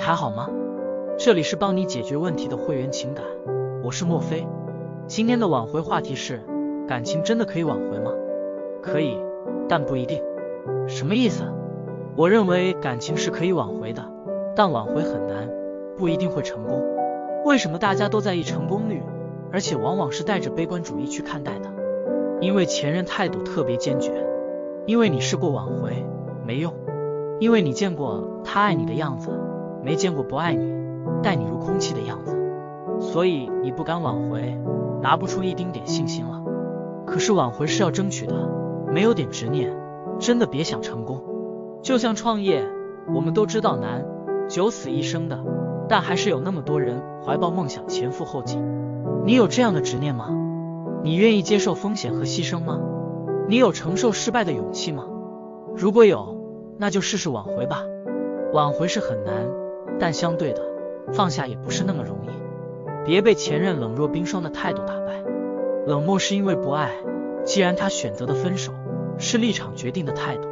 还好吗？这里是帮你解决问题的会员情感，我是莫非。今天的挽回话题是：感情真的可以挽回吗？可以，但不一定。什么意思？我认为感情是可以挽回的，但挽回很难，不一定会成功。为什么大家都在意成功率，而且往往是带着悲观主义去看待的？因为前任态度特别坚决，因为你试过挽回没用，因为你见过他爱你的样子，没见过不爱你、待你如空气的样子，所以你不敢挽回，拿不出一丁点信心了。可是挽回是要争取的，没有点执念，真的别想成功。就像创业，我们都知道难，九死一生的，但还是有那么多人怀抱梦想前赴后继。你有这样的执念吗？你愿意接受风险和牺牲吗？你有承受失败的勇气吗？如果有，那就试试挽回吧。挽回是很难，但相对的，放下也不是那么容易。别被前任冷若冰霜的态度打败。冷漠是因为不爱，既然他选择的分手是立场决定的态度。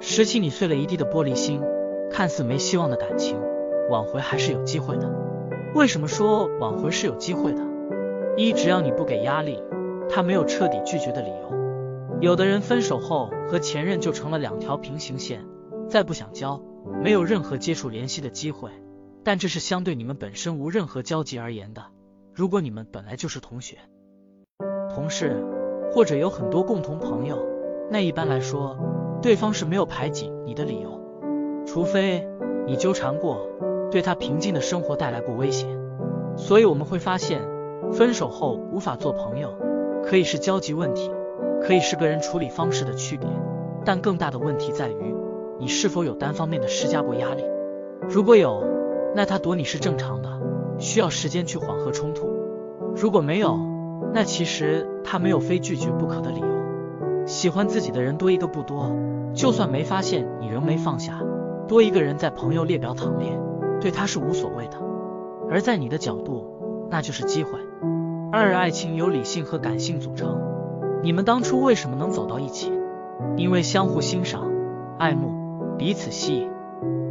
拾起你碎了一地的玻璃心，看似没希望的感情，挽回还是有机会的。为什么说挽回是有机会的？一，只要你不给压力，他没有彻底拒绝的理由。有的人分手后和前任就成了两条平行线，再不想交，没有任何接触联系的机会。但这是相对你们本身无任何交集而言的。如果你们本来就是同学、同事，或者有很多共同朋友，那一般来说。对方是没有排挤你的理由，除非你纠缠过，对他平静的生活带来过威胁。所以我们会发现，分手后无法做朋友，可以是交集问题，可以是个人处理方式的区别，但更大的问题在于你是否有单方面的施加过压力。如果有，那他躲你是正常的，需要时间去缓和冲突；如果没有，那其实他没有非拒绝不可的理由。喜欢自己的人多一个不多，就算没发现你仍没放下，多一个人在朋友列表躺列，对他是无所谓的。而在你的角度，那就是机会。二，爱情由理性和感性组成。你们当初为什么能走到一起？因为相互欣赏、爱慕、彼此吸引。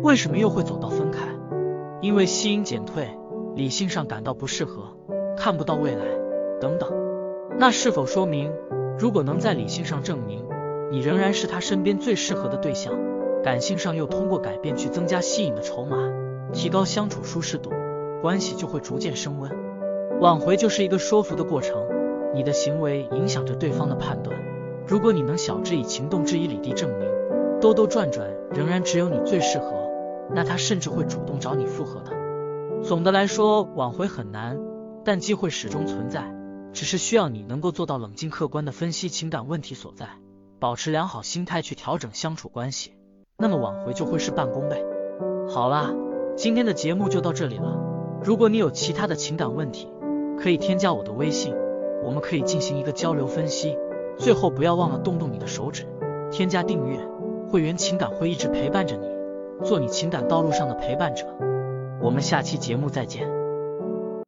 为什么又会走到分开？因为吸引减退，理性上感到不适合，看不到未来，等等。那是否说明？如果能在理性上证明你仍然是他身边最适合的对象，感性上又通过改变去增加吸引的筹码，提高相处舒适度，关系就会逐渐升温。挽回就是一个说服的过程，你的行为影响着对方的判断。如果你能晓之以情，动之以理地证明，兜兜转转仍然只有你最适合，那他甚至会主动找你复合的。总的来说，挽回很难，但机会始终存在。只是需要你能够做到冷静客观的分析情感问题所在，保持良好心态去调整相处关系，那么挽回就会事半功倍。好啦，今天的节目就到这里了。如果你有其他的情感问题，可以添加我的微信，我们可以进行一个交流分析。最后不要忘了动动你的手指，添加订阅会员，情感会一直陪伴着你，做你情感道路上的陪伴者。我们下期节目再见。